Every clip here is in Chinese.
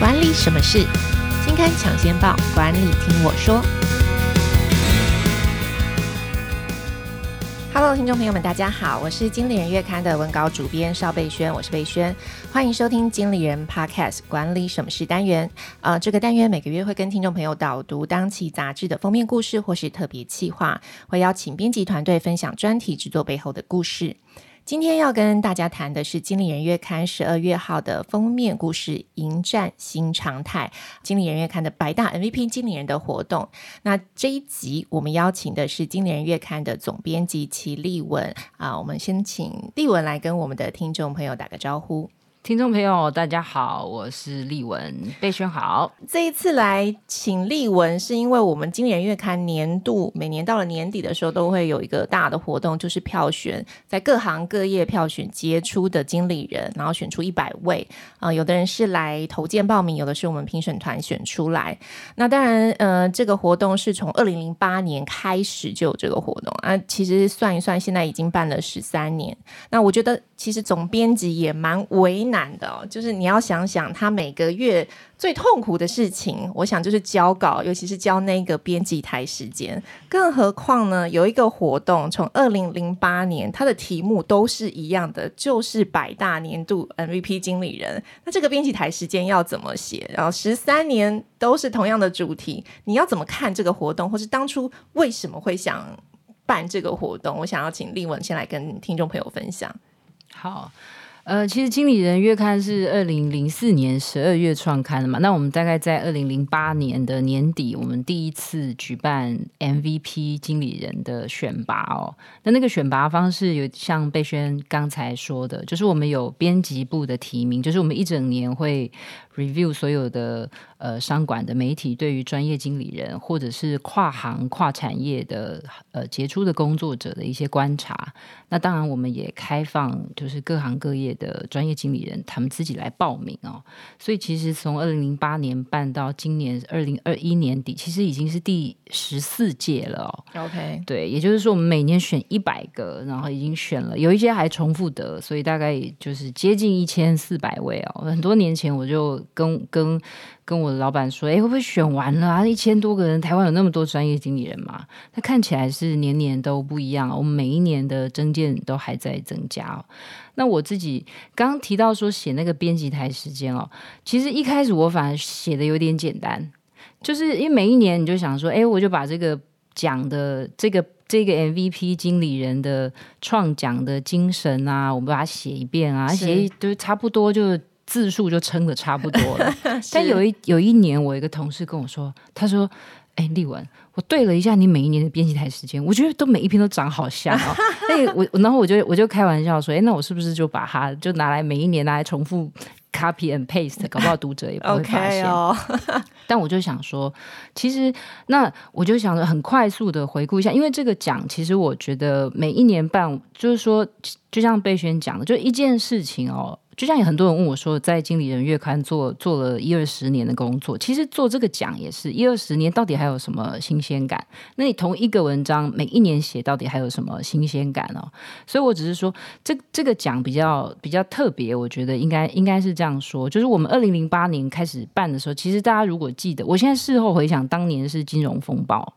管理什么事？金刊抢先报，管理听我说。Hello，听众朋友们，大家好，我是经理人月刊的文稿主编邵贝萱，我是贝萱，欢迎收听经理人 Podcast 管理什么事单元。呃，这个单元每个月会跟听众朋友导读当期杂志的封面故事或是特别企划，会邀请编辑团队分享专题制作背后的故事。今天要跟大家谈的是《经理人月刊》十二月号的封面故事《迎战新常态》，《经理人月刊》的百大 MVP 经理人的活动。那这一集我们邀请的是《经理人月刊》的总编辑齐立文啊，我们先请立文来跟我们的听众朋友打个招呼。听众朋友，大家好，我是丽文，贝萱好。这一次来请丽文，是因为我们今年月刊年度每年到了年底的时候，都会有一个大的活动，就是票选在各行各业票选杰出的经理人，然后选出一百位啊、有的人是来投件报名，有的是我们评审团选出来。那当然，呃，这个活动是从二零零八年开始就有这个活动啊。其实算一算，现在已经办了十三年。那我觉得，其实总编辑也蛮为难的哦，就是你要想想他每个月最痛苦的事情，我想就是交稿，尤其是交那个编辑台时间。更何况呢，有一个活动从二零零八年，它的题目都是一样的，就是百大年度 MVP 经理人。那这个编辑台时间要怎么写？然后十三年都是同样的主题，你要怎么看这个活动，或是当初为什么会想办这个活动？我想要请立文先来跟听众朋友分享。好。呃，其实《经理人月刊》是二零零四年十二月创刊的嘛。那我们大概在二零零八年的年底，我们第一次举办 MVP 经理人的选拔哦。那那个选拔方式有像贝轩刚才说的，就是我们有编辑部的提名，就是我们一整年会 review 所有的呃商管的媒体对于专业经理人或者是跨行跨产业的呃杰出的工作者的一些观察。那当然，我们也开放就是各行各业的专业经理人，他们自己来报名哦。所以其实从二零零八年办到今年二零二一年底，其实已经是第十四届了哦。OK，对，也就是说我们每年选一百个，然后已经选了有一些还重复的，所以大概就是接近一千四百位哦。很多年前我就跟跟。跟我的老板说：“哎，会不会选完了啊？一千多个人，台湾有那么多专业经理人嘛？那看起来是年年都不一样。我们每一年的增建都还在增加哦。那我自己刚刚提到说写那个编辑台时间哦，其实一开始我反而写的有点简单，就是因为每一年你就想说，哎，我就把这个奖的这个这个 MVP 经理人的创奖的精神啊，我们把它写一遍啊，写都差不多就。”字数就撑的差不多了，但有一有一年，我一个同事跟我说，他说：“哎，丽文，我对了一下你每一年的编辑台时间，我觉得都每一篇都长好像哦。那我然后我就我就开玩笑说，哎，那我是不是就把它就拿来每一年拿来重复 copy and paste，搞不好读者也不会发 现。但我就想说，其实那我就想着很快速的回顾一下，因为这个奖其实我觉得每一年办，就是说，就像贝萱讲的，就一件事情哦。就像有很多人问我说，在经理人月刊做做了一二十年的工作，其实做这个奖也是一二十年，到底还有什么新鲜感？那你同一个文章每一年写，到底还有什么新鲜感哦？所以我只是说，这这个奖比较比较特别，我觉得应该应该是这样说，就是我们二零零八年开始办的时候，其实大家如果记得，我现在事后回想，当年是金融风暴。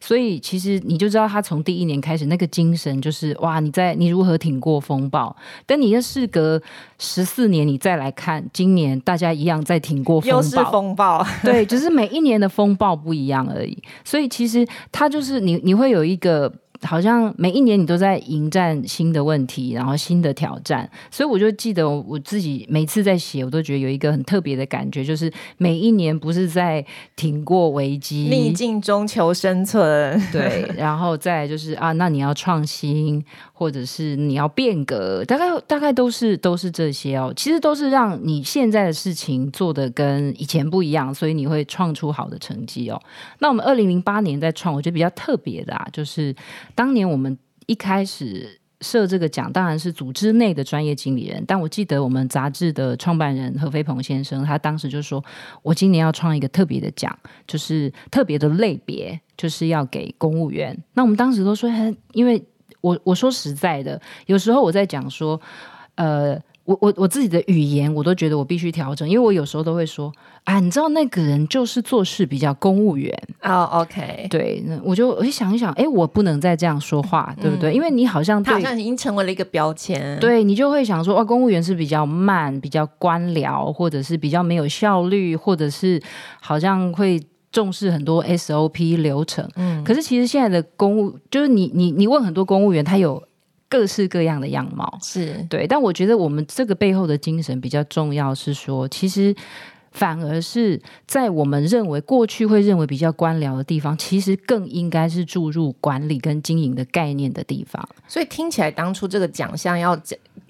所以其实你就知道他从第一年开始那个精神就是哇，你在你如何挺过风暴？等你要事隔十四年，你再来看今年，大家一样在挺过风暴，又是风暴，对，只是每一年的风暴不一样而已。所以其实他就是你，你会有一个。好像每一年你都在迎战新的问题，然后新的挑战，所以我就记得我自己每次在写，我都觉得有一个很特别的感觉，就是每一年不是在挺过危机，逆境中求生存，对，然后再就是啊，那你要创新，或者是你要变革，大概大概都是都是这些哦，其实都是让你现在的事情做得跟以前不一样，所以你会创出好的成绩哦。那我们二零零八年在创，我觉得比较特别的啊，就是。当年我们一开始设这个奖，当然是组织内的专业经理人。但我记得我们杂志的创办人何飞鹏先生，他当时就说：“我今年要创一个特别的奖，就是特别的类别，就是要给公务员。”那我们当时都说：“因为我我说实在的，有时候我在讲说，呃。”我我我自己的语言，我都觉得我必须调整，因为我有时候都会说啊，你知道那个人就是做事比较公务员哦、oh,，OK，对，那我就我就想一想，哎，我不能再这样说话，对不对？嗯、因为你好像他好像已经成为了一个标签，对你就会想说，哦，公务员是比较慢、比较官僚，或者是比较没有效率，或者是好像会重视很多 SOP 流程。嗯，可是其实现在的公务，就是你你你问很多公务员，他有。各式各样的样貌是对，但我觉得我们这个背后的精神比较重要，是说其实反而是在我们认为过去会认为比较官僚的地方，其实更应该是注入管理跟经营的概念的地方。所以听起来当初这个奖项要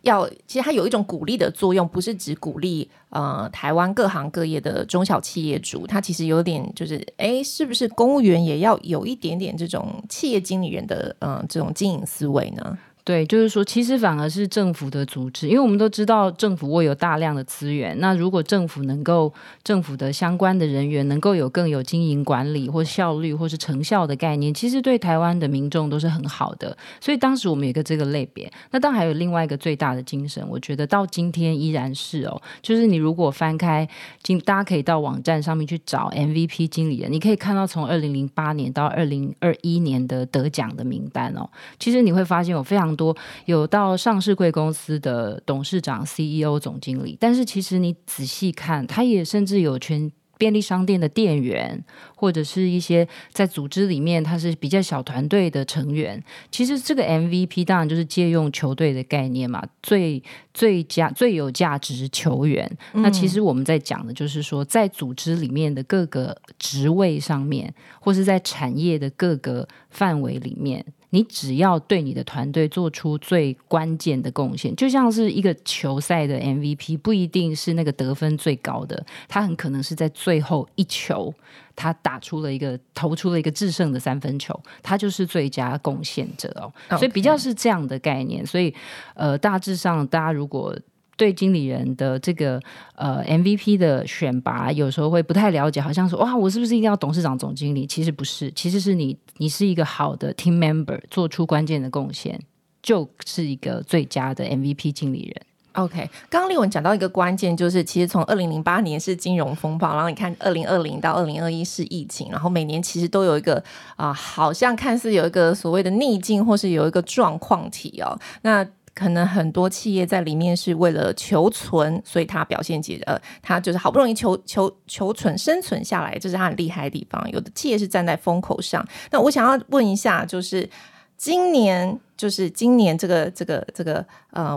要，其实它有一种鼓励的作用，不是只鼓励呃台湾各行各业的中小企业主，它其实有点就是哎，是不是公务员也要有一点点这种企业经理人的嗯、呃、这种经营思维呢？对，就是说，其实反而是政府的组织，因为我们都知道政府握有大量的资源。那如果政府能够，政府的相关的人员能够有更有经营管理或效率或是成效的概念，其实对台湾的民众都是很好的。所以当时我们有个这个类别。那当然还有另外一个最大的精神，我觉得到今天依然是哦，就是你如果翻开，今大家可以到网站上面去找 MVP 经理人，你可以看到从二零零八年到二零二一年的得奖的名单哦。其实你会发现有非常。多有到上市贵公司的董事长、CEO、总经理，但是其实你仔细看，他也甚至有全便利商店的店员，或者是一些在组织里面他是比较小团队的成员。其实这个 MVP 当然就是借用球队的概念嘛，最最佳最有价值球员。嗯。那其实我们在讲的就是说，在组织里面的各个职位上面，或是在产业的各个范围里面。你只要对你的团队做出最关键的贡献，就像是一个球赛的 MVP，不一定是那个得分最高的，他很可能是在最后一球，他打出了一个投出了一个制胜的三分球，他就是最佳贡献者哦。所以比较是这样的概念。所以呃，大致上大家如果。对经理人的这个呃 MVP 的选拔，有时候会不太了解，好像说哇，我是不是一定要董事长、总经理？其实不是，其实是你，你是一个好的 team member，做出关键的贡献，就是一个最佳的 MVP 经理人。OK，刚刚丽文讲到一个关键，就是其实从二零零八年是金融风暴，然后你看二零二零到二零二一是疫情，然后每年其实都有一个啊、好像看似有一个所谓的逆境，或是有一个状况题哦，那。可能很多企业在里面是为了求存，所以他表现结呃，他就是好不容易求求求存生存下来，这是他很厉害的地方。有的企业是站在风口上。那我想要问一下，就是今年，就是今年这个这个这个呃，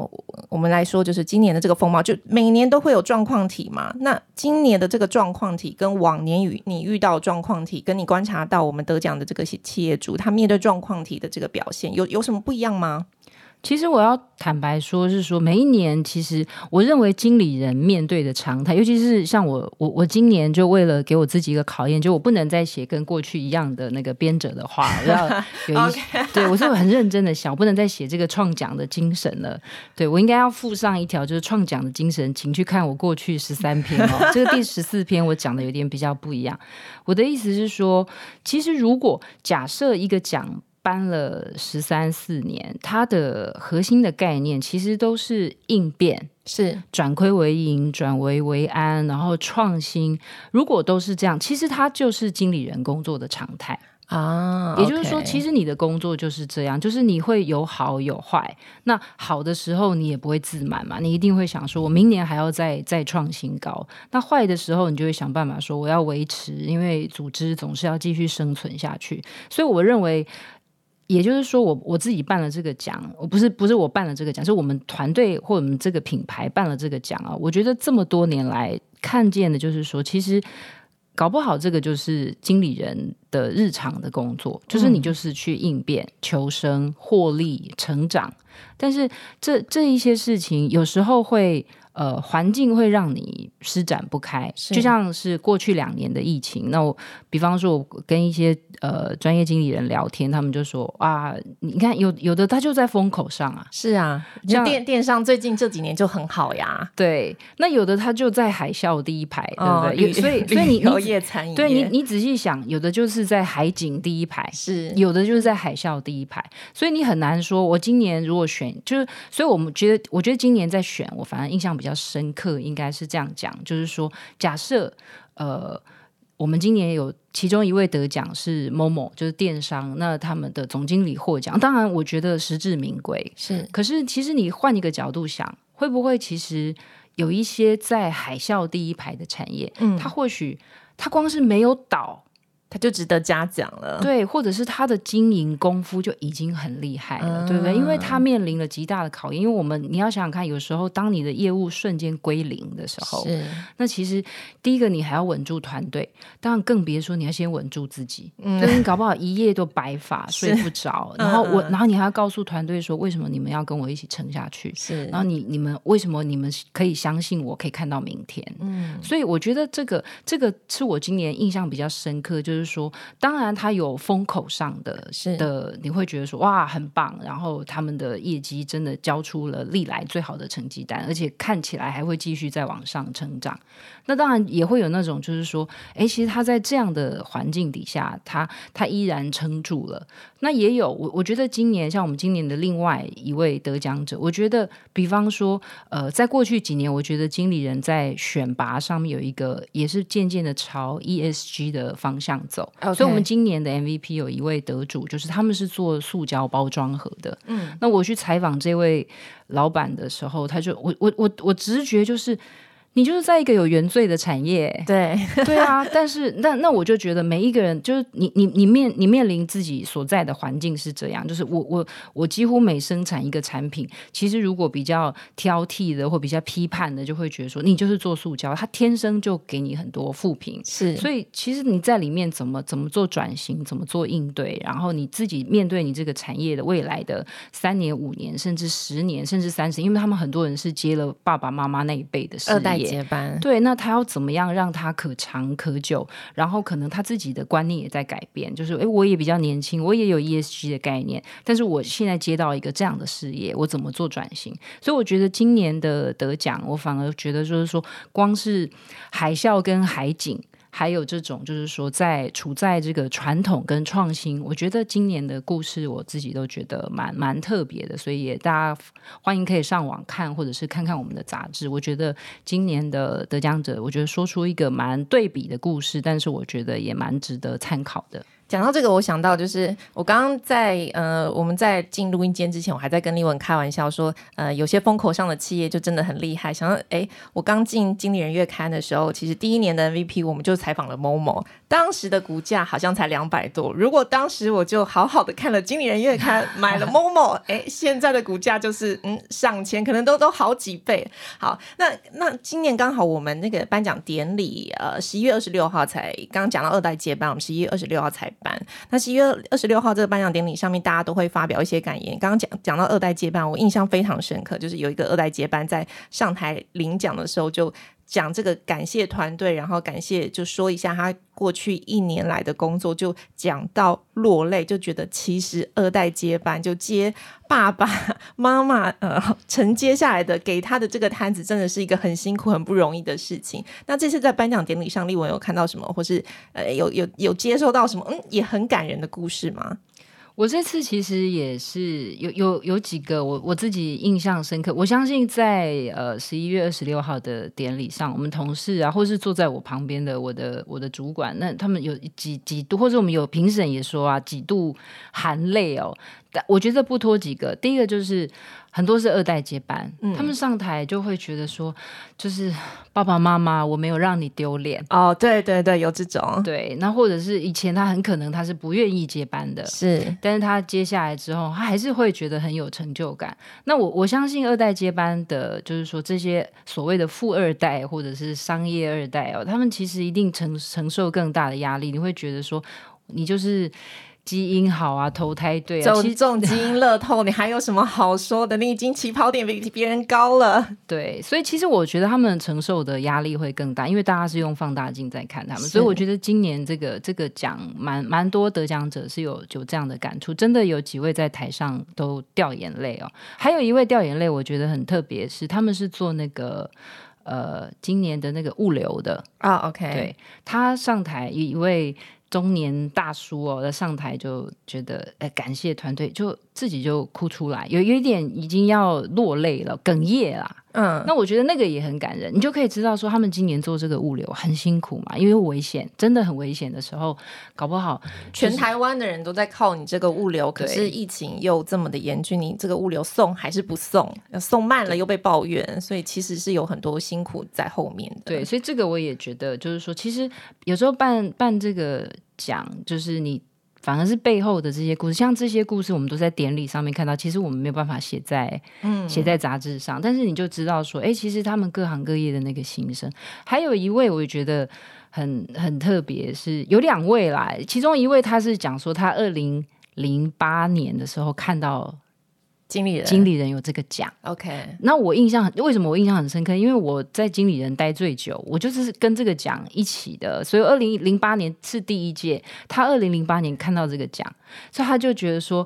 我们来说，就是今年的这个风貌，就每年都会有状况体嘛。那今年的这个状况体跟往年与你遇到状况体，跟你观察到我们得奖的这个企业主，他面对状况体的这个表现，有有什么不一样吗？其实我要坦白说，是说每一年，其实我认为经理人面对的常态，尤其是像我，我我今年就为了给我自己一个考验，就我不能再写跟过去一样的那个编者的话，我要有一 对我是很认真的想，我不能再写这个创奖的精神了。对我应该要附上一条，就是创奖的精神，请去看我过去十三篇哦，这个第十四篇我讲的有点比较不一样。我的意思是说，其实如果假设一个奖。搬了十三四年，它的核心的概念其实都是应变，是转亏为盈，转危为安，然后创新。如果都是这样，其实它就是经理人工作的常态啊。也就是说，其实你的工作就是这样，就是你会有好有坏。那好的时候，你也不会自满嘛，你一定会想说，我明年还要再再创新高。那坏的时候，你就会想办法说，我要维持，因为组织总是要继续生存下去。所以，我认为。也就是说我，我我自己办了这个奖，我不是不是我办了这个奖，是我们团队或我们这个品牌办了这个奖啊。我觉得这么多年来看见的，就是说，其实搞不好这个就是经理人的日常的工作，就是你就是去应变、求生、获利、成长。但是这这一些事情有时候会呃，环境会让你施展不开，就像是过去两年的疫情。那我比方说，我跟一些呃专业经理人聊天，他们就说啊，你看有有的他就在风口上啊，是啊，像电电商最近这几年就很好呀。对，那有的他就在海啸第一排，哦、对不对？所以 所以你旅游业、餐饮，对你你仔细想，有的就是在海景第一排，是有的就是在海啸第一排，所以你很难说。我今年如果选，就是所以我们觉得，我觉得今年在选，我反而印象比较。比较深刻，应该是这样讲，就是说，假设呃，我们今年有其中一位得奖是 Momo，就是电商，那他们的总经理获奖，当然我觉得实至名归。是，可是其实你换一个角度想，会不会其实有一些在海啸第一排的产业，嗯，它或许它光是没有倒。他就值得嘉奖了，对，或者是他的经营功夫就已经很厉害了，嗯、对不对？因为他面临了极大的考验。因为我们你要想想看，有时候当你的业务瞬间归零的时候，是那其实第一个你还要稳住团队，当然更别说你要先稳住自己。嗯，搞不好一夜都白发，睡不着。然后我，然后你还要告诉团队说，为什么你们要跟我一起撑下去？是，然后你你们为什么你们可以相信我可以看到明天？嗯，所以我觉得这个这个是我今年印象比较深刻，就是。说，当然他有风口上的，是的，你会觉得说哇很棒，然后他们的业绩真的交出了历来最好的成绩单，而且看起来还会继续再往上成长。那当然也会有那种就是说，哎，其实他在这样的环境底下，他他依然撑住了。那也有我我觉得今年像我们今年的另外一位得奖者，我觉得比方说，呃，在过去几年，我觉得经理人在选拔上面有一个也是渐渐的朝 ESG 的方向走。所以，我们今年的 MVP 有一位得主，就是他们是做塑胶包装盒的。嗯，那我去采访这位老板的时候，他就我我我我直觉就是。你就是在一个有原罪的产业，对。对啊，但是那那我就觉得每一个人就是你你你面你面临自己所在的环境是这样，就是我我我几乎每生产一个产品，其实如果比较挑剔的或比较批判的，就会觉得说你就是做塑胶，它天生就给你很多负评，是，所以其实你在里面怎么怎么做转型，怎么做应对，然后你自己面对你这个产业的未来的三年五年甚至十年甚至三十，因为他们很多人是接了爸爸妈妈那一辈的事业。接班对，那他要怎么样让他可长可久？然后可能他自己的观念也在改变，就是诶，我也比较年轻，我也有 ESG 的概念，但是我现在接到一个这样的事业，我怎么做转型？所以我觉得今年的得奖，我反而觉得就是说，光是海啸跟海景。还有这种，就是说，在处在这个传统跟创新，我觉得今年的故事我自己都觉得蛮蛮特别的，所以也大家欢迎可以上网看，或者是看看我们的杂志。我觉得今年的得奖者，我觉得说出一个蛮对比的故事，但是我觉得也蛮值得参考的。讲到这个，我想到就是我刚刚在呃，我们在进录音间之前，我还在跟丽文开玩笑说，呃，有些风口上的企业就真的很厉害。想到哎，我刚进经理人月刊的时候，其实第一年的 MVP 我们就采访了某某当时的股价好像才两百多。如果当时我就好好的看了经理人月刊，买了 Momo，哎，现在的股价就是嗯上千，可能都都好几倍。好，那那今年刚好我们那个颁奖典礼，呃，十一月二十六号才刚刚讲到二代接班，我们十一月二十六号才。班，那十一月二十六号这个颁奖典礼上面，大家都会发表一些感言。刚刚讲讲到二代接班，我印象非常深刻，就是有一个二代接班在上台领奖的时候，就讲这个感谢团队，然后感谢就说一下他过去一年来的工作，就讲到落泪，就觉得其实二代接班就接爸爸妈妈呃承接下来的给他的这个摊子，真的是一个很辛苦很不容易的事情。那这次在颁奖典礼上，丽文有看到什么，或是呃有有有接受到什么嗯也很感人的故事吗？我这次其实也是有有有几个我我自己印象深刻。我相信在呃十一月二十六号的典礼上，我们同事啊，或是坐在我旁边的我的我的主管，那他们有几几度，或者我们有评审也说啊，几度含泪哦。但我觉得不脱几个，第一个就是。很多是二代接班，嗯，他们上台就会觉得说，就是爸爸妈妈，我没有让你丢脸哦。对对对，有这种对。那或者是以前他很可能他是不愿意接班的，是，但是他接下来之后，他还是会觉得很有成就感。那我我相信二代接班的，就是说这些所谓的富二代或者是商业二代哦，他们其实一定承承受更大的压力。你会觉得说，你就是。基因好啊，投胎对啊，中中基因乐透，你还有什么好说的？你已经起跑点比别人高了。对，所以其实我觉得他们承受的压力会更大，因为大家是用放大镜在看他们，所以我觉得今年这个这个奖蛮蛮多得奖者是有有这样的感触，真的有几位在台上都掉眼泪哦。还有一位掉眼泪，我觉得很特别，是他们是做那个呃今年的那个物流的啊、oh,，OK，对，他上台一位。中年大叔哦，在上台就觉得，哎，感谢团队，就自己就哭出来，有有一点已经要落泪了，哽咽啦。嗯，那我觉得那个也很感人，你就可以知道说他们今年做这个物流很辛苦嘛，因为危险，真的很危险的时候，搞不好、就是、全台湾的人都在靠你这个物流，可是疫情又这么的严峻，你这个物流送还是不送？送慢了又被抱怨，所以其实是有很多辛苦在后面的。对，所以这个我也觉得，就是说，其实有时候办办这个奖，就是你。反而是背后的这些故事，像这些故事，我们都在典礼上面看到。其实我们没有办法写在，嗯，写在杂志上。但是你就知道说，哎，其实他们各行各业的那个心声。还有一位，我也觉得很很特别，是有两位啦。其中一位他是讲说，他二零零八年的时候看到。经理人，经理人有这个奖，OK。那我印象很，为什么我印象很深刻？因为我在经理人待最久，我就是跟这个奖一起的。所以二零零八年是第一届，他二零零八年看到这个奖，所以他就觉得说。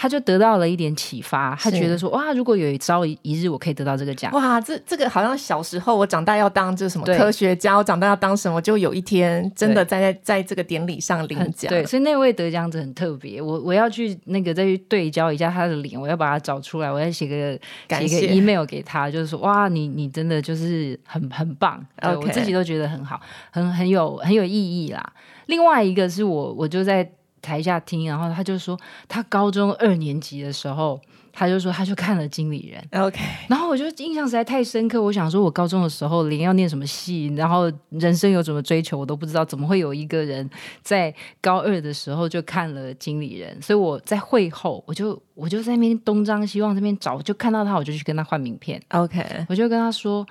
他就得到了一点启发，他觉得说哇，如果有一朝一日我可以得到这个奖，哇，这这个好像小时候我长大要当这什么科学家，我长大要当什么，就有一天真的在在在这个典礼上领奖。对，所以那位得奖者很特别，我我要去那个再去对焦一下他的脸，我要把他找出来，我要写个写个 email 给他，就是说哇，你你真的就是很很棒，okay. 我自己都觉得很好，很很有很有意义啦。另外一个是我我就在。台下听，然后他就说，他高中二年级的时候，他就说他就看了《经理人》，OK，然后我就印象实在太深刻。我想说，我高中的时候连要念什么系，然后人生有什么追求，我都不知道，怎么会有一个人在高二的时候就看了《经理人》？所以我在会后，我就我就在那边东张西望，这边找，就看到他，我就去跟他换名片，OK，我就跟他说。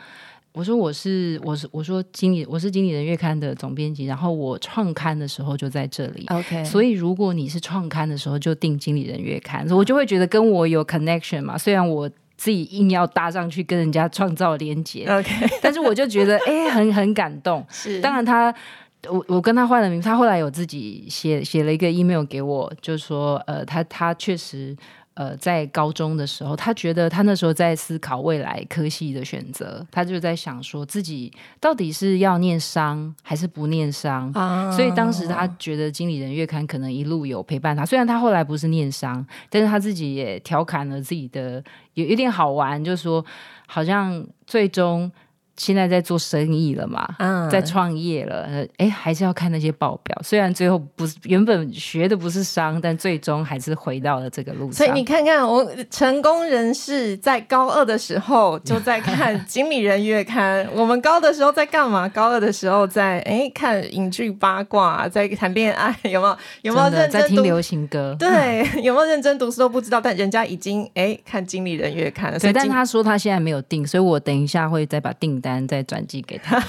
我说我是我是我说经理我是经理人月刊的总编辑，然后我创刊的时候就在这里，OK。所以如果你是创刊的时候就订经理人月刊，我就会觉得跟我有 connection 嘛。虽然我自己硬要搭上去跟人家创造连接，OK。但是我就觉得哎、欸，很很感动。是，当然他我我跟他换了名，他后来有自己写写了一个 email 给我，就是说呃，他他确实。呃，在高中的时候，他觉得他那时候在思考未来科系的选择，他就在想说自己到底是要念商还是不念商。啊，所以当时他觉得《经理人月刊》可能一路有陪伴他，虽然他后来不是念商，但是他自己也调侃了自己的有有点好玩，就是说好像最终。现在在做生意了嘛，嗯，在创业了，哎，还是要看那些报表。虽然最后不是原本学的不是商，但最终还是回到了这个路上。所以你看看，我成功人士在高二的时候就在看《经理人月刊》，我们高的时候在干嘛？高二的时候在哎看影剧八卦，在谈恋爱，有没有？有没有认真在听流行歌？对，有没有认真读书都不知道，但人家已经哎看《经理人月刊》了。所以，但他说他现在没有订，所以我等一下会再把订单。再转寄给他。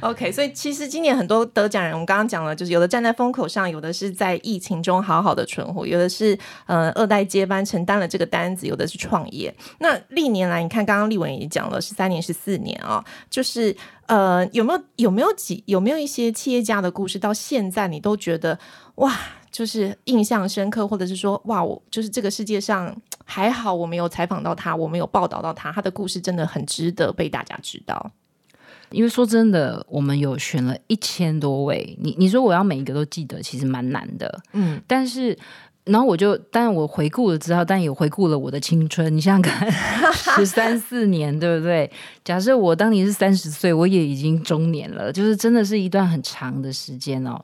OK，所以其实今年很多得奖人，我们刚刚讲了，就是有的站在风口上，有的是在疫情中好好的存活，有的是呃二代接班承担了这个单子，有的是创业。那历年来，你看刚刚丽文也讲了，十三年、十四年啊、就是呃有没有有没有几有没有一些企业家的故事，到现在你都觉得哇，就是印象深刻，或者是说哇，我就是这个世界上。还好我没有采访到他，我没有报道到他，他的故事真的很值得被大家知道。因为说真的，我们有选了一千多位，你你说我要每一个都记得，其实蛮难的。嗯，但是然后我就，但我回顾了之后，但也回顾了我的青春。你想想看，十三四年，对不对？假设我当年是三十岁，我也已经中年了，就是真的是一段很长的时间哦。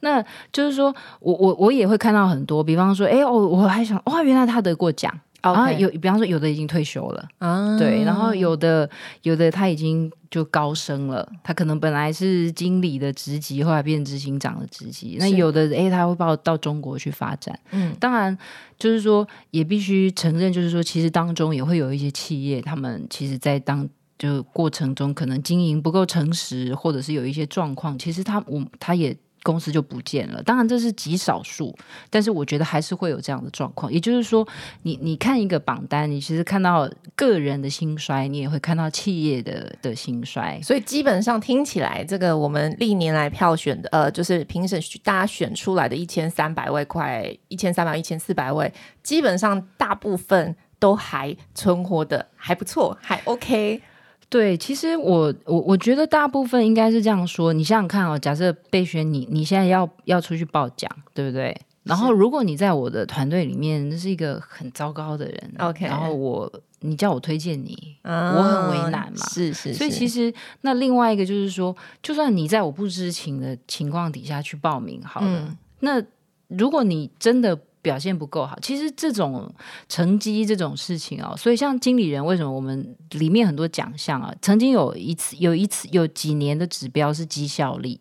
那就是说我我我也会看到很多，比方说，哎，哦我还想，哇，原来他得过奖。后有，比方说，有的已经退休了，啊，对，然后有的有的他已经就高升了，他可能本来是经理的职级，后来变执行长的职级。那有的哎，他会报到中国去发展。嗯，当然就是说，也必须承认，就是说，其实当中也会有一些企业，他们其实在当就过程中可能经营不够诚实，或者是有一些状况，其实他我他也。公司就不见了。当然这是极少数，但是我觉得还是会有这样的状况。也就是说，你你看一个榜单，你其实看到个人的兴衰，你也会看到企业的的兴衰。所以基本上听起来，这个我们历年来票选的，呃，就是评审大家选出来的一千三百位，快一千三百、一千四百位，基本上大部分都还存活的还不错，还 OK。对，其实我我我觉得大部分应该是这样说。你想想看哦，假设备选你，你现在要要出去报奖，对不对？然后如果你在我的团队里面，那是一个很糟糕的人，OK。然后我你叫我推荐你，嗯、我很为难嘛。是是，是。所以其实那另外一个就是说，就算你在我不知情的情况底下去报名，好了，嗯、那如果你真的。表现不够好，其实这种成绩这种事情哦，所以像经理人，为什么我们里面很多奖项啊？曾经有一次、有一次、有几年的指标是绩效力，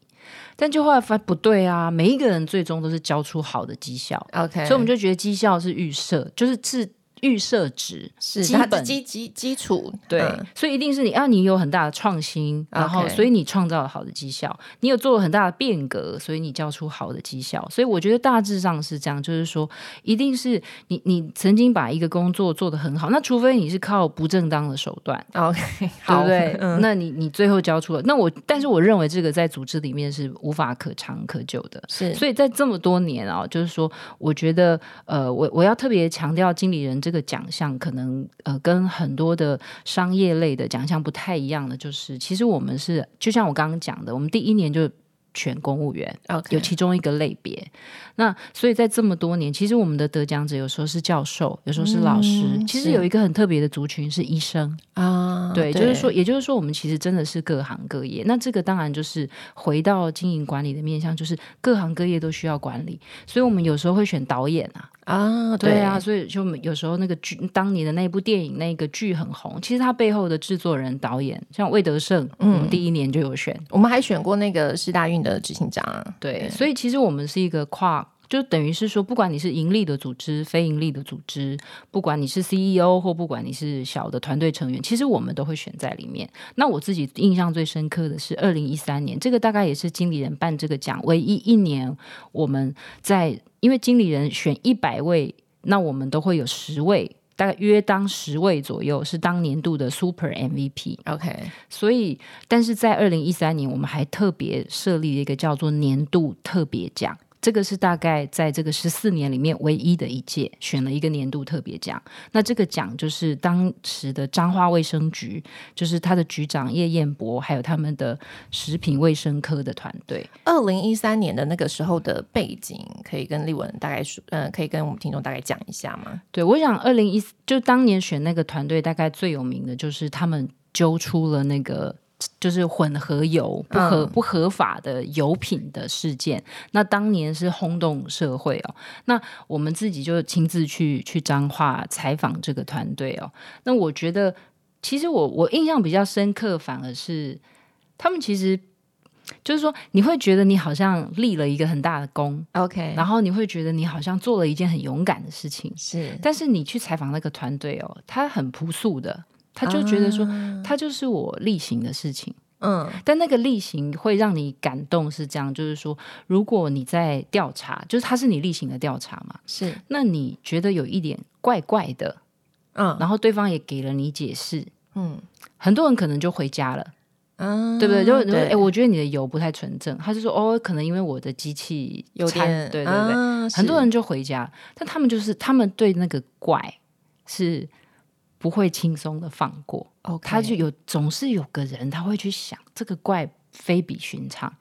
但就后来发现不对啊，每一个人最终都是交出好的绩效，OK，所以我们就觉得绩效是预设，就是是。预设值是基本基基基础，对，嗯、所以一定是你啊，你有很大的创新，然后所以你创造了好的绩效，你有做了很大的变革，所以你交出好的绩效。所以我觉得大致上是这样，就是说，一定是你你曾经把一个工作做得很好，那除非你是靠不正当的手段，OK，对不对？嗯、那你你最后交出了，那我但是我认为这个在组织里面是无法可长可久的，是。所以在这么多年啊，就是说，我觉得呃，我我要特别强调经理人。这个奖项可能呃跟很多的商业类的奖项不太一样的，就是其实我们是就像我刚刚讲的，我们第一年就选公务员.有其中一个类别。那所以在这么多年，其实我们的得奖者有时候是教授，有时候是老师。嗯、其实有一个很特别的族群是医生啊，对，就是说，也就是说，我们其实真的是各行各业。那这个当然就是回到经营管理的面向，就是各行各业都需要管理。所以我们有时候会选导演啊。啊，对，对啊，所以就有时候那个剧，当年的那部电影那个剧很红，其实它背后的制作人、导演，像魏德胜，嗯，我们第一年就有选，我们还选过那个师大运的执行长对，所以其实我们是一个跨。就等于是说，不管你是盈利的组织、非盈利的组织，不管你是 CEO 或不管你是小的团队成员，其实我们都会选在里面。那我自己印象最深刻的是二零一三年，这个大概也是经理人办这个奖唯一一年，我们在因为经理人选一百位，那我们都会有十位，大概约当十位左右是当年度的 Super MVP。OK，所以但是在二零一三年，我们还特别设立了一个叫做年度特别奖。这个是大概在这个十四年里面唯一的一届，选了一个年度特别奖。那这个奖就是当时的彰化卫生局，就是他的局长叶彦博，还有他们的食品卫生科的团队。二零一三年的那个时候的背景，可以跟立文大概说，嗯、呃，可以跟我们听众大概讲一下吗？对，我想二零一就当年选那个团队，大概最有名的就是他们揪出了那个。就是混合油不合、嗯、不合法的油品的事件，那当年是轰动社会哦。那我们自己就亲自去去彰化采访这个团队哦。那我觉得，其实我我印象比较深刻，反而是他们其实就是说，你会觉得你好像立了一个很大的功，OK，然后你会觉得你好像做了一件很勇敢的事情，是。但是你去采访那个团队哦，他很朴素的。他就觉得说，他就是我例行的事情，嗯，但那个例行会让你感动，是这样，就是说，如果你在调查，就是他是你例行的调查嘛，是，那你觉得有一点怪怪的，嗯，然后对方也给了你解释，嗯，很多人可能就回家了，嗯，对不对？就对，哎，我觉得你的油不太纯正，他就说，哦，可能因为我的机器有点，对对对，很多人就回家，但他们就是他们对那个怪是。不会轻松的放过，Okay. 他就有总是有个人他会去想这个怪非比寻常，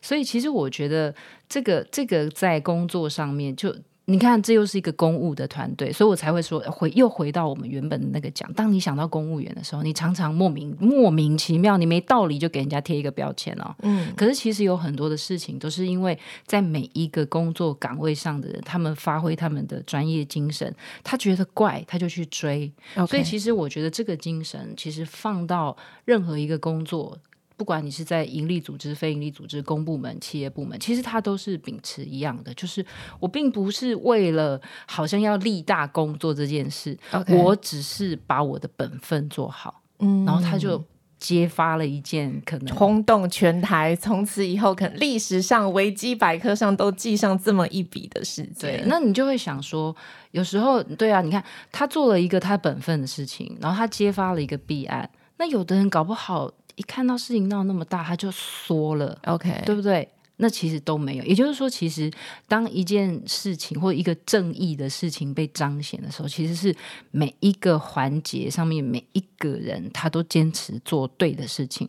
所以其实我觉得这个这个在工作上面就。你看，这又是一个公务的团队，所以我才会说回又回到我们原本的那个讲。当你想到公务员的时候，你常常莫名莫名其妙，你没道理就给人家贴一个标签哦。嗯，可是其实有很多的事情都是因为在每一个工作岗位上的人，他们发挥他们的专业精神，他觉得怪他就去追。所以其实我觉得这个精神其实放到任何一个工作。不管你是在盈利组织、非盈利组织、公部门、企业部门，其实它都是秉持一样的，就是我并不是为了好像要立大功做这件事.我只是把我的本分做好。嗯，然后他就揭发了一件可能轰动全台，从此以后可能历史上维基百科上都记上这么一笔的事对。那你就会想说，有时候对啊，你看他做了一个他本分的事情，然后他揭发了一个弊案，那有的人搞不好一看到事情闹那么大，他就缩了，OK，对不对？那其实都没有，也就是说，其实当一件事情或一个正义的事情被彰显的时候，其实是每一个环节上面每一个人他都坚持做对的事情。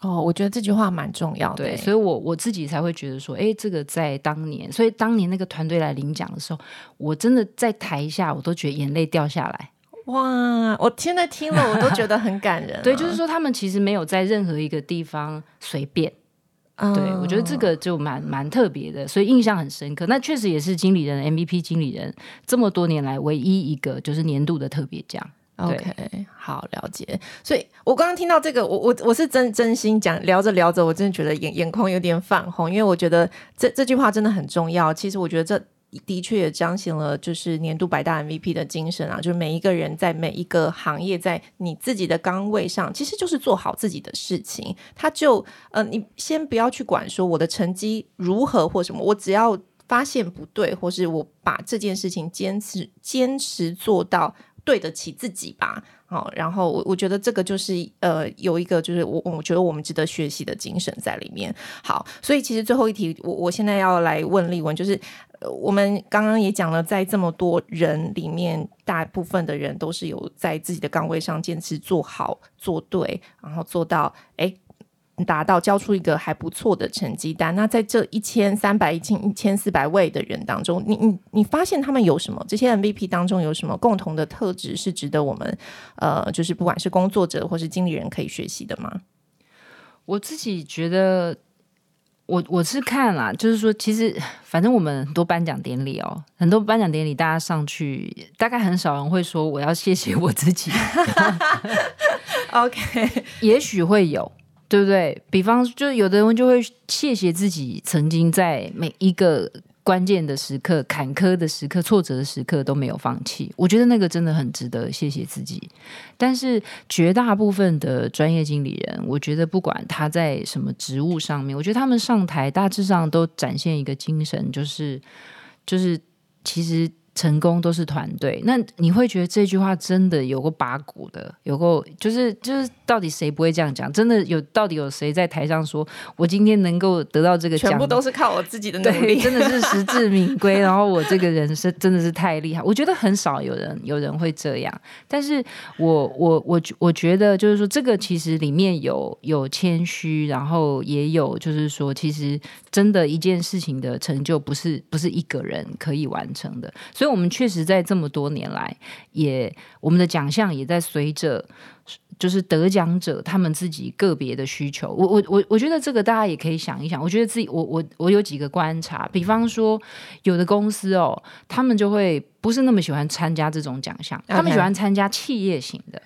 哦，我觉得这句话蛮重要的。对，所以我我自己才会觉得说，哎，这个在当年，所以当年那个团队来领奖的时候，我真的在台下，我都觉得眼泪掉下来。哇，我现在听了，我都觉得很感人啊。对，就是说他们其实没有在任何一个地方随便。对，我觉得这个就蛮蛮特别的，所以印象很深刻。那确实也是经理人 MVP 经理人这么多年来唯一一个就是年度的特别奖。OK，好，了解。所以我刚刚听到这个，我我我是真真心讲，聊着聊着，我真的觉得眼眼眶有点泛红，因为我觉得这这句话真的很重要。其实我觉得这。的确也彰显了就是年度百大 MVP 的精神啊，就是每一个人在每一个行业，在你自己的岗位上，其实就是做好自己的事情。他就呃，你先不要去管说我的成绩如何或什么，我只要发现不对，或是我把这件事情坚持坚持做到对得起自己吧。好，然后我我觉得这个就是呃，有一个就是我我觉得我们值得学习的精神在里面。好，所以其实最后一题，我我现在要来问丽文，就是。我们刚刚也讲了，在这么多人里面，大部分的人都是有在自己的岗位上坚持做好、做对，然后做到哎，达到交出一个还不错的成绩单。那在这一千三百、一千一千四百位的人当中，你你你发现他们有什么？这些 MVP 当中有什么共同的特质是值得我们呃，就是不管是工作者或是经理人可以学习的吗？我自己觉得。我我是看啦，就是说，其实反正我们很多颁奖典礼哦，很多颁奖典礼，大家上去，大概很少人会说我要谢谢我自己。OK，也许会有，对不对？比方，就有的人就会谢谢自己曾经在每一个。关键的时刻、坎坷的时刻、挫折的时刻都没有放弃，我觉得那个真的很值得谢谢自己。但是绝大部分的专业经理人，我觉得不管他在什么职务上面，我觉得他们上台大致上都展现一个精神，就是就是其实。成功都是团队，那你会觉得这句话真的有个拔股的，有个就是就是到底谁不会这样讲？真的有到底有谁在台上说我今天能够得到这个奖，全部都是靠我自己的努力，真的是实至名归。然后我这个人是真的是太厉害，我觉得很少有人有人会这样。但是我我我我觉得就是说，这个其实里面有有谦虚，然后也有就是说，其实真的一件事情的成就不是不是一个人可以完成的。所以，我们确实在这么多年来，也我们的奖项也在随着，就是得奖者他们自己个别的需求。我我我我觉得这个大家也可以想一想。我觉得自己，我我我有几个观察，比方说，有的公司哦，他们就会不是那么喜欢参加这种奖项他们喜欢参加企业型的。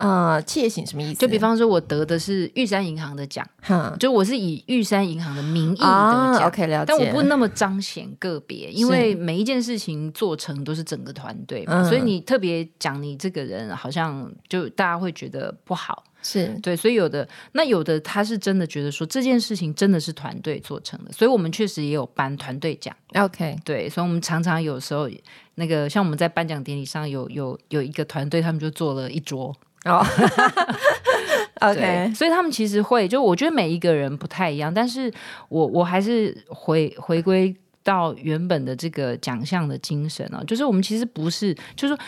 呃，企业型什么意思？就比方说，我得的是玉山银行的奖，嗯、就我是以玉山银行的名义得奖、啊、OK，了解。但我不那么彰显个别，因为每一件事情做成都是整个团队嘛，所以你特别讲你这个人，好像就大家会觉得不好。是对，所以有的那有的他是真的觉得说这件事情真的是团队做成的，所以我们确实也有颁团队奖。OK，对，所以我们常常有时候那个像我们在颁奖典礼上有有有一个团队，他们就做了一桌。哦、oh.，OK，所以他们其实会，就我觉得每一个人不太一样，但是我我还是回回归到原本的这个奖项的精神啊，就是我们其实不是，就是说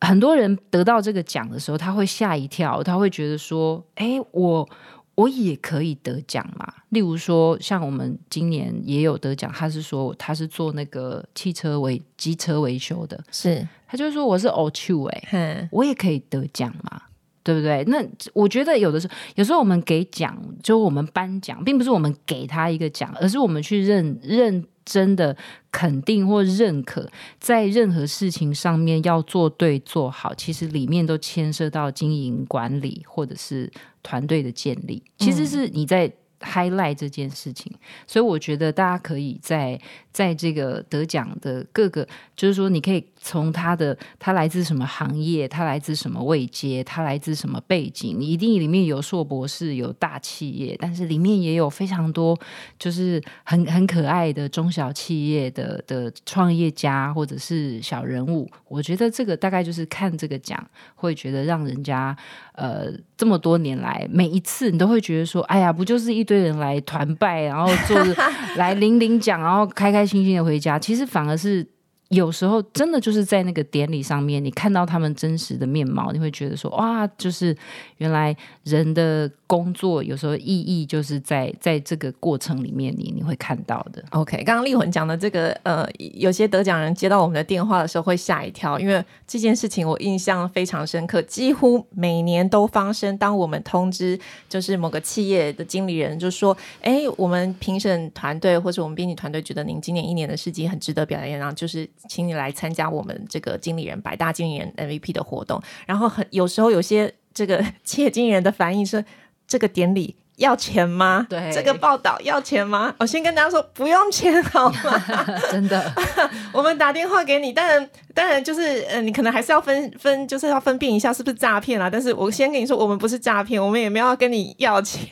很多人得到这个奖的时候，他会吓一跳，他会觉得说，哎，我我也可以得奖嘛。例如说，像我们今年也有得奖，他是说他是做那个汽车维机车维修的，是。他就是说我是奥趣哎，我也可以得奖嘛，对不对？那我觉得有的时候，有时候我们给奖，就我们颁奖，并不是我们给他一个奖，而是我们去认认真的肯定或认可，在任何事情上面要做对做好，其实里面都牵涉到经营管理或者是团队的建立，其实是你在。highlight 这件事情，所以我觉得大家可以在在这个得奖的各个，就是说你可以从他的他来自什么行业，他来自什么位阶，他来自什么背景，你一定里面有硕博士，有大企业，但是里面也有非常多就是很 很可爱的中小企业的的创业家或者是小人物。我觉得这个大概就是看这个奖，会觉得让人家呃这么多年来每一次你都会觉得说，哎呀，不就是一堆人来团拜，然后做 来领领奖，然后开开心心的回家。其实反而是。有时候真的就是在那个典礼上面，你看到他们真实的面貌，你会觉得说哇，就是原来人的工作有时候意义就是在在这个过程里面你，你会看到的。OK，刚刚丽魂讲的这个呃，有些得奖人接到我们的电话的时候会吓一跳，因为这件事情我印象非常深刻，几乎每年都发生。当我们通知就是某个企业的经理人就说，哎，我们评审团队或者我们编辑团队觉得您今年一年的事迹很值得表扬，然后就是。请你来参加我们这个经理人百大经理人 MVP 的活动，然后很有时候有些这个 企业经理人的反应是，这个典礼要钱吗？对，这个报道要钱吗？我先跟大家说不用钱好吗？真的，我们打电话给你，当然当然就是呃，你可能还是要分分，就是要分辨一下是不是诈骗啦。但是我先跟你说，我们不是诈骗，我们也没有要跟你要钱，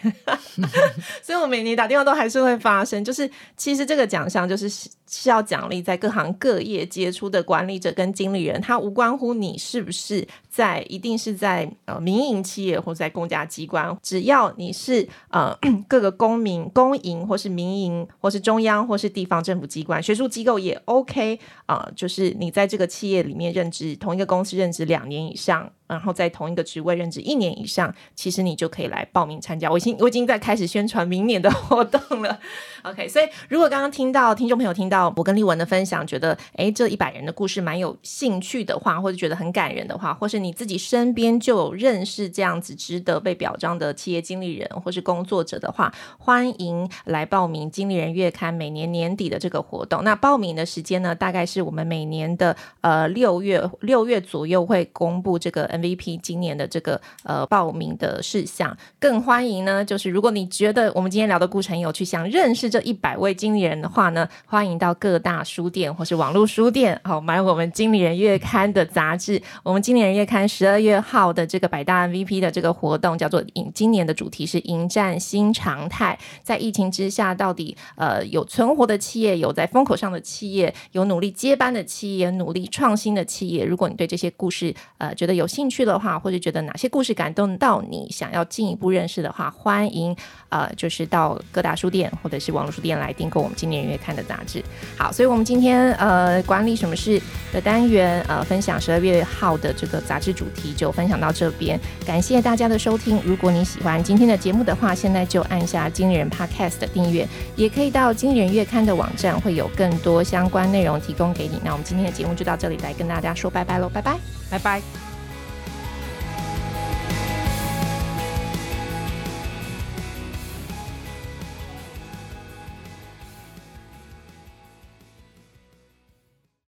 所以我每年打电话都还是会发生。就是其实这个奖项就是。是要奖励在各行各业杰出的管理者跟经理人，他无关乎你是不是在，一定是在呃民营企业或在公家机关，只要你是呃 各个公民、公营或是民营或是中央或是地方政府机关、学术机构也 OK 啊、就是你在这个企业里面任职，同一个公司任职两年以上。然后在同一个职位任职一年以上，其实你就可以来报名参加。我已经我已经在开始宣传明年的活动了。OK，所以如果刚刚听到听众朋友听到我跟丽文的分享，觉得诶这一百人的故事蛮有兴趣的话，或者觉得很感人的话，或是你自己身边就有认识这样子值得被表彰的企业经理人或是工作者的话，欢迎来报名《经理人月刊》每年年底的这个活动。那报名的时间呢，大概是我们每年的呃六月六月左右会公布这个 V.P. 今年的这个呃报名的事项，更欢迎呢，就是如果你觉得我们今天聊的故事很有趣，想认识这一百位经理人的话呢，欢迎到各大书店或是网络书店，好买我们经理人月刊的杂志。我们经理人月刊十二月号的这个百大 MVP 的这个活动叫做迎，今年的主题是迎战新常态。在疫情之下，到底呃有存活的企业，有在风口上的企业，有努力接班的企业，努力创新的企业。如果你对这些故事呃觉得有兴兴趣，的话，或者觉得哪些故事感动到你，想要进一步认识的话，欢迎呃，就是到各大书店或者是网络书店来订购我们今年月刊的杂志。好，所以我们今天呃管理什么事的单元呃分享十二月号的这个杂志主题就分享到这边，感谢大家的收听。如果你喜欢今天的节目的话，现在就按下经理人 Podcast 的订阅，也可以到经理人月刊的网站，会有更多相关内容提供给你。那我们今天的节目就到这里，来跟大家说拜拜喽，拜拜，拜拜。